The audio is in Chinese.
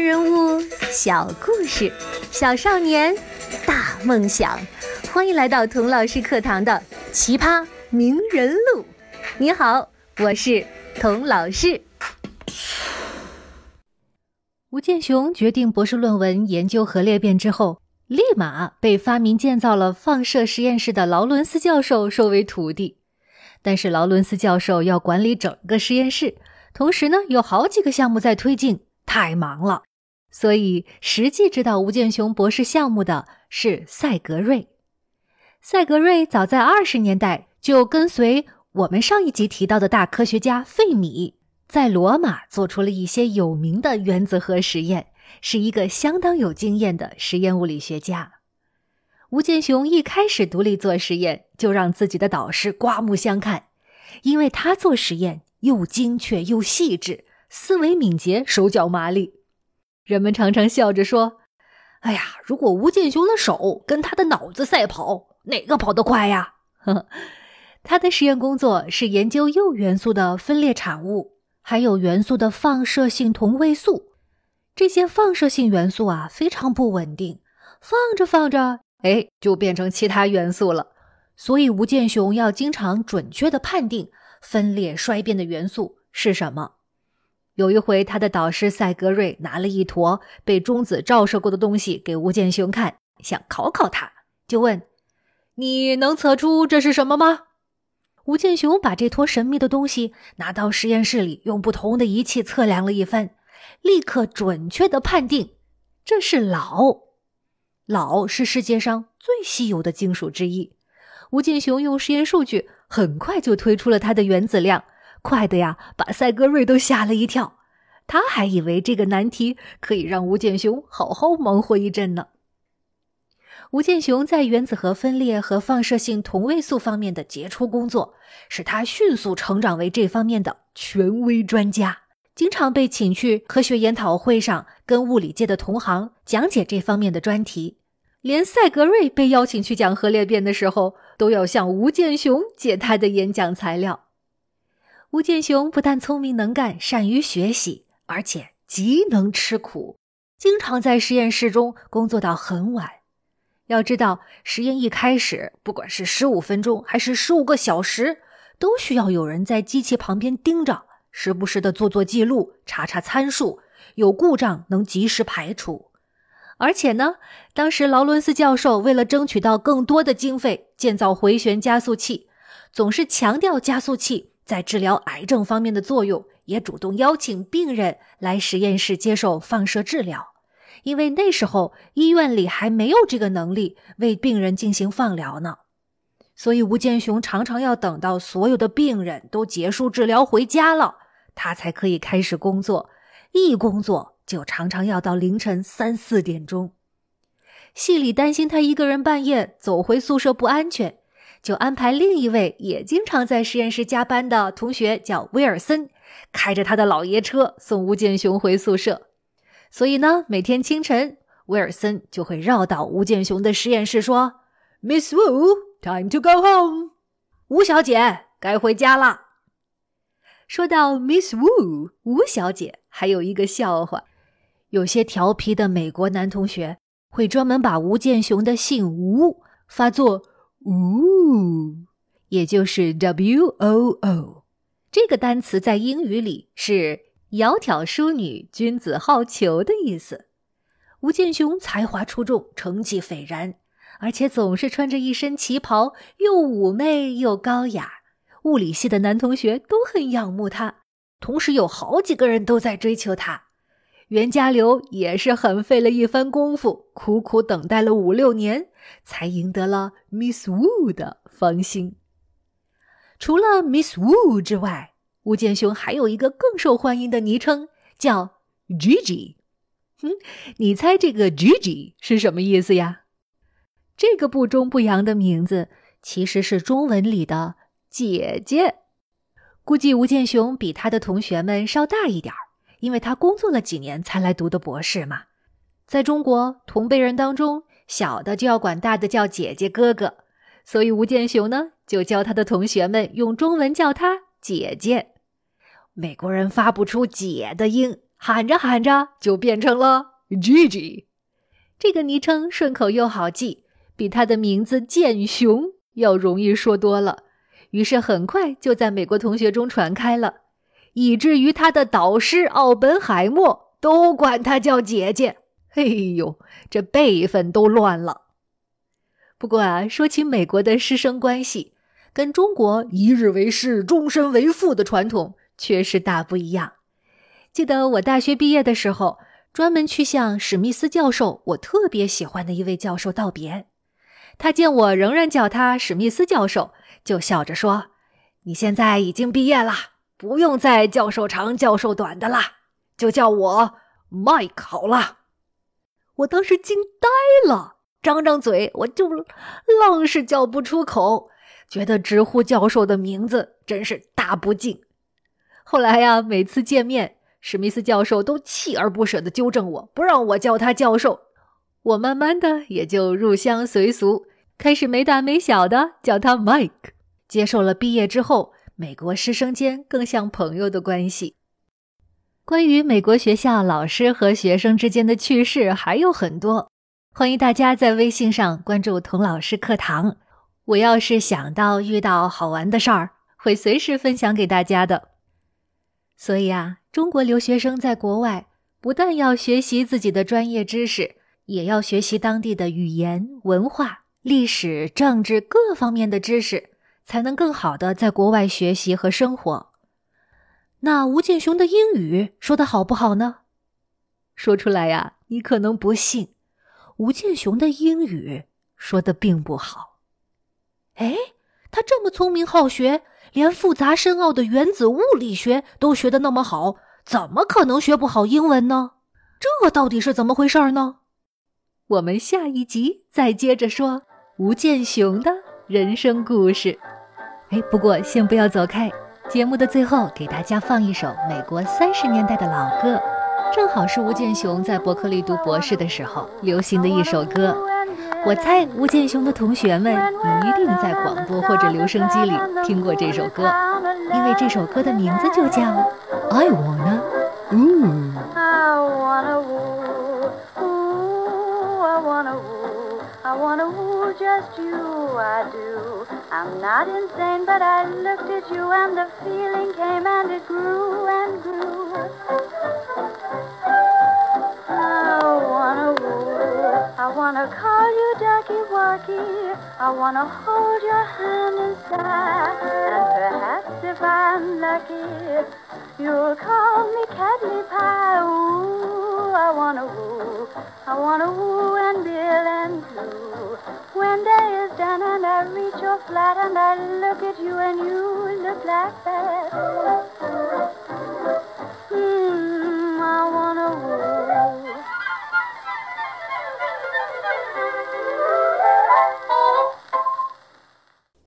人物，小故事，小少年，大梦想。欢迎来到童老师课堂的《奇葩名人录》。你好，我是童老师。吴健雄决定博士论文研究核裂变之后，立马被发明建造了放射实验室的劳伦斯教授收为徒弟。但是劳伦斯教授要管理整个实验室，同时呢有好几个项目在推进，太忙了。所以实际指导吴健雄博士项目的是赛格瑞。赛格瑞早在二十年代就跟随我们上一集提到的大科学家费米，在罗马做出了一些有名的原子核实验，是一个相当有经验的实验物理学家。吴健雄一开始独立做实验，就让自己的导师刮目相看，因为他做实验又精确又细致，思维敏捷，手脚麻利。人们常常笑着说：“哎呀，如果吴健雄的手跟他的脑子赛跑。”哪个跑得快呀？他的实验工作是研究铀元素的分裂产物，还有元素的放射性同位素。这些放射性元素啊，非常不稳定，放着放着，哎，就变成其他元素了。所以吴健雄要经常准确的判定分裂衰变的元素是什么。有一回，他的导师赛格瑞拿了一坨被中子照射过的东西给吴健雄看，想考考他，就问。你能测出这是什么吗？吴健雄把这坨神秘的东西拿到实验室里，用不同的仪器测量了一番，立刻准确的判定这是铼。铼是世界上最稀有的金属之一。吴健雄用实验数据很快就推出了它的原子量，快的呀，把赛格瑞都吓了一跳。他还以为这个难题可以让吴健雄好好忙活一阵呢。吴健雄在原子核分裂和放射性同位素方面的杰出工作，使他迅速成长为这方面的权威专家，经常被请去科学研讨会上跟物理界的同行讲解这方面的专题。连赛格瑞被邀请去讲核裂变的时候，都要向吴健雄借他的演讲材料。吴健雄不但聪明能干、善于学习，而且极能吃苦，经常在实验室中工作到很晚。要知道，实验一开始，不管是十五分钟还是十五个小时，都需要有人在机器旁边盯着，时不时的做做记录，查查参数，有故障能及时排除。而且呢，当时劳伦斯教授为了争取到更多的经费，建造回旋加速器，总是强调加速器在治疗癌症方面的作用，也主动邀请病人来实验室接受放射治疗。因为那时候医院里还没有这个能力为病人进行放疗呢，所以吴健雄常常要等到所有的病人都结束治疗回家了，他才可以开始工作。一工作就常常要到凌晨三四点钟。系里担心他一个人半夜走回宿舍不安全，就安排另一位也经常在实验室加班的同学，叫威尔森，开着他的老爷车送吴健雄回宿舍。所以呢，每天清晨，威尔森就会绕到吴健雄的实验室说：“Miss Wu, time to go home。”吴小姐该回家了。说到 Miss Wu，吴小姐还有一个笑话：有些调皮的美国男同学会专门把吴健雄的姓吴发作“呜”，也就是 W O O。这个单词在英语里是。窈窕淑女，君子好逑的意思。吴健雄才华出众，成绩斐然，而且总是穿着一身旗袍，又妩媚又高雅。物理系的男同学都很仰慕他，同时有好几个人都在追求他。袁家骝也是很费了一番功夫，苦苦等待了五六年，才赢得了 Miss Wu 的芳心。除了 Miss Wu 之外，吴健雄还有一个更受欢迎的昵称，叫 Gigi。哼，你猜这个 Gigi 是什么意思呀？这个不中不洋的名字其实是中文里的姐姐。估计吴健雄比他的同学们稍大一点儿，因为他工作了几年才来读的博士嘛。在中国，同辈人当中，小的就要管大的叫姐姐哥哥，所以吴健雄呢，就教他的同学们用中文叫他。姐姐，美国人发不出“姐”的音，喊着喊着就变成了 Gigi。这个昵称顺口又好记，比他的名字剑雄要容易说多了。于是很快就在美国同学中传开了，以至于他的导师奥本海默都管他叫姐姐。哎呦，这辈分都乱了。不过啊，说起美国的师生关系，跟中国一日为师，终身为父的传统确实大不一样。记得我大学毕业的时候，专门去向史密斯教授，我特别喜欢的一位教授道别。他见我仍然叫他史密斯教授，就笑着说：“你现在已经毕业了，不用再教授长教授短的啦，就叫我 Mike 好了。”我当时惊呆了。张张嘴，我就愣是叫不出口，觉得直呼教授的名字真是大不敬。后来呀，每次见面，史密斯教授都锲而不舍地纠正我，不让我叫他教授。我慢慢的也就入乡随俗，开始没大没小的叫他 Mike，接受了毕业之后美国师生间更像朋友的关系。关于美国学校老师和学生之间的趣事还有很多。欢迎大家在微信上关注童老师课堂。我要是想到遇到好玩的事儿，会随时分享给大家的。所以啊，中国留学生在国外不但要学习自己的专业知识，也要学习当地的语言、文化、历史、政治各方面的知识，才能更好的在国外学习和生活。那吴建雄的英语说的好不好呢？说出来呀，你可能不信。吴建雄的英语说的并不好。哎，他这么聪明好学，连复杂深奥的原子物理学都学的那么好，怎么可能学不好英文呢？这到底是怎么回事呢？我们下一集再接着说吴建雄的人生故事。哎，不过先不要走开，节目的最后给大家放一首美国三十年代的老歌。正好是吴建雄在伯克利读博士的时候流行的一首歌，我猜吴建雄的同学们一定在广播或者留声机里听过这首歌，因为这首歌的名字就叫《I Wanna》。just you, I do. I'm not insane, but I looked at you and the feeling came and it grew and grew. I wanna woo, I wanna call you ducky wacky, I wanna hold your hand and and perhaps if I'm lucky, you'll call me Cadley pie. Ooh. I wanna woo. I wanna woo and bill and blue. When day is done and I reach your flat and I look at you and you look like that.